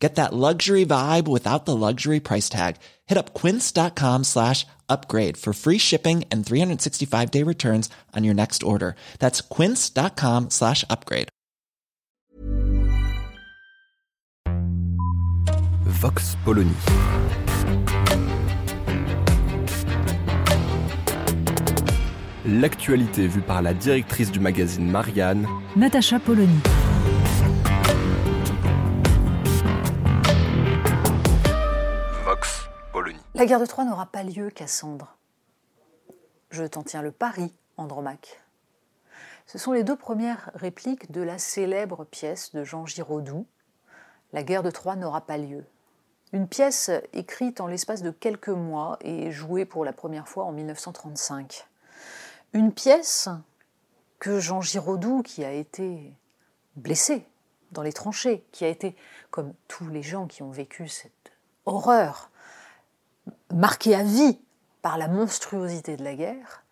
Get that luxury vibe without the luxury price tag. Hit up quince.com slash upgrade for free shipping and 365 day returns on your next order. That's quince.com slash upgrade. Vox Polony. L'actualité vue par la directrice du magazine Marianne, Natacha Polony. La guerre de Troie n'aura pas lieu, Cassandre. Je t'en tiens le pari, Andromaque. Ce sont les deux premières répliques de la célèbre pièce de Jean Giraudoux, La guerre de Troie n'aura pas lieu. Une pièce écrite en l'espace de quelques mois et jouée pour la première fois en 1935. Une pièce que Jean Giraudoux, qui a été blessé dans les tranchées, qui a été, comme tous les gens qui ont vécu cette horreur, marqué à vie par la monstruosité de la guerre,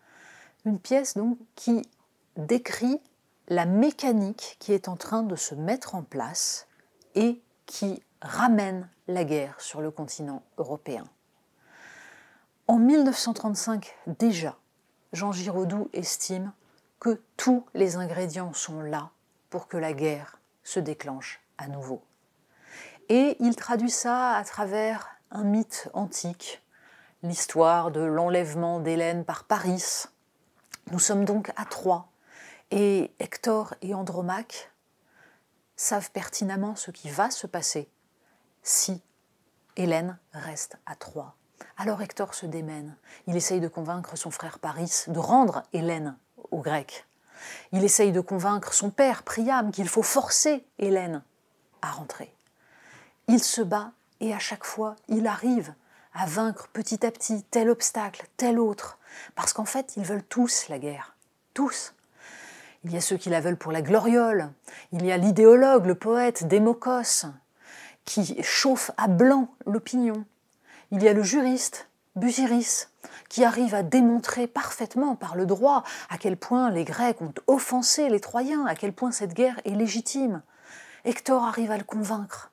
une pièce donc qui décrit la mécanique qui est en train de se mettre en place et qui ramène la guerre sur le continent européen. En 1935 déjà, Jean Giraudoux estime que tous les ingrédients sont là pour que la guerre se déclenche à nouveau. Et il traduit ça à travers un mythe antique, l'histoire de l'enlèvement d'Hélène par Paris. Nous sommes donc à Troie, et Hector et Andromaque savent pertinemment ce qui va se passer si Hélène reste à Troie. Alors Hector se démène. Il essaye de convaincre son frère Paris de rendre Hélène aux Grecs. Il essaye de convaincre son père Priam qu'il faut forcer Hélène à rentrer. Il se bat et à chaque fois, il arrive à vaincre petit à petit tel obstacle, tel autre, parce qu'en fait, ils veulent tous la guerre. Tous. Il y a ceux qui la veulent pour la gloriole. Il y a l'idéologue, le poète Démocos, qui chauffe à blanc l'opinion. Il y a le juriste, Busiris, qui arrive à démontrer parfaitement par le droit à quel point les Grecs ont offensé les Troyens, à quel point cette guerre est légitime. Hector arrive à le convaincre,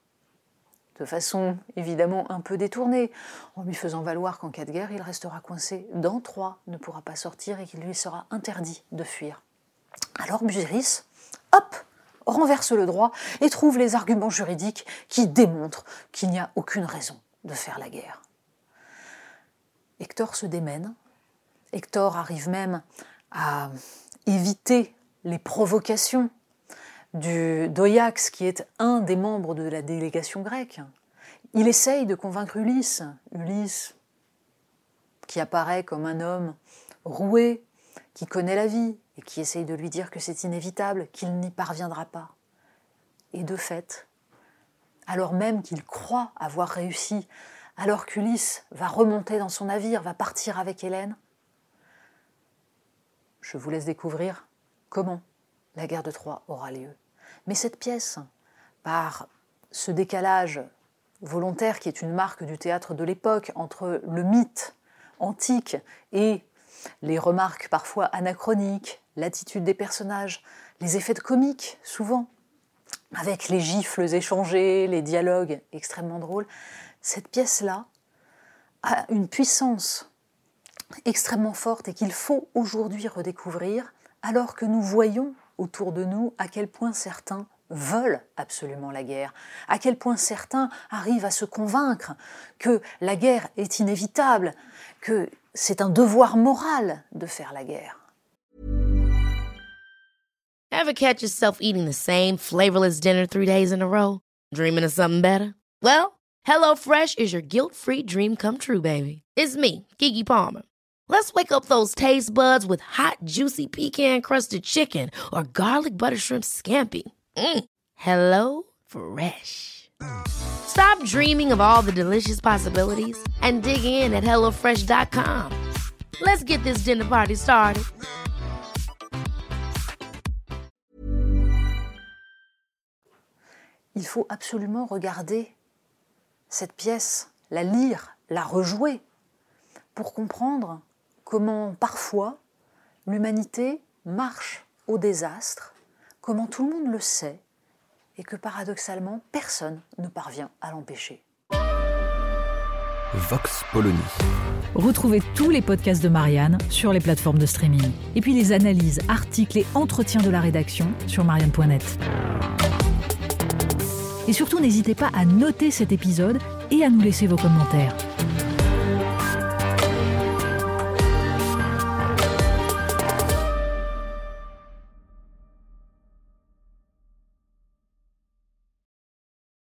de façon évidemment un peu détournée, en lui faisant valoir qu'en cas de guerre, il restera coincé dans Troie, ne pourra pas sortir et qu'il lui sera interdit de fuir. Alors Busiris, hop, renverse le droit et trouve les arguments juridiques qui démontrent qu'il n'y a aucune raison de faire la guerre. Hector se démène. Hector arrive même à éviter les provocations du d'Oyax, qui est un des membres de la délégation grecque. Il essaye de convaincre Ulysse. Ulysse, qui apparaît comme un homme roué, qui connaît la vie, et qui essaye de lui dire que c'est inévitable, qu'il n'y parviendra pas. Et de fait, alors même qu'il croit avoir réussi, alors qu'Ulysse va remonter dans son navire, va partir avec Hélène, je vous laisse découvrir comment la guerre de Troie aura lieu. Mais cette pièce, par ce décalage volontaire qui est une marque du théâtre de l'époque entre le mythe antique et les remarques parfois anachroniques, l'attitude des personnages, les effets de comique souvent, avec les gifles échangés, les dialogues extrêmement drôles, cette pièce-là a une puissance extrêmement forte et qu'il faut aujourd'hui redécouvrir alors que nous voyons autour de nous à quel point certains veulent absolument la guerre, à quel point certains arrivent à se convaincre que la guerre est inévitable, que c'est un devoir moral de faire la guerre. Ever catch yourself eating the same flavorless dinner three days in a row? Dreaming of something better? Well, HelloFresh is your guilt-free dream come true, baby. It's me, Kiki Palmer. Let's wake up those taste buds with hot, juicy pecan crusted chicken or garlic butter shrimp scampi. Mm. Hello Fresh. Stop dreaming of all the delicious possibilities and dig in at HelloFresh.com. Let's get this dinner party started. Il faut absolument regarder cette pièce, la lire, la rejouer pour comprendre comment parfois l'humanité marche au désastre, comment tout le monde le sait, et que paradoxalement personne ne parvient à l'empêcher. Vox Polony. Retrouvez tous les podcasts de Marianne sur les plateformes de streaming. Et puis les analyses, articles et entretiens de la rédaction sur marianne.net. Et surtout, n'hésitez pas à noter cet épisode et à nous laisser vos commentaires.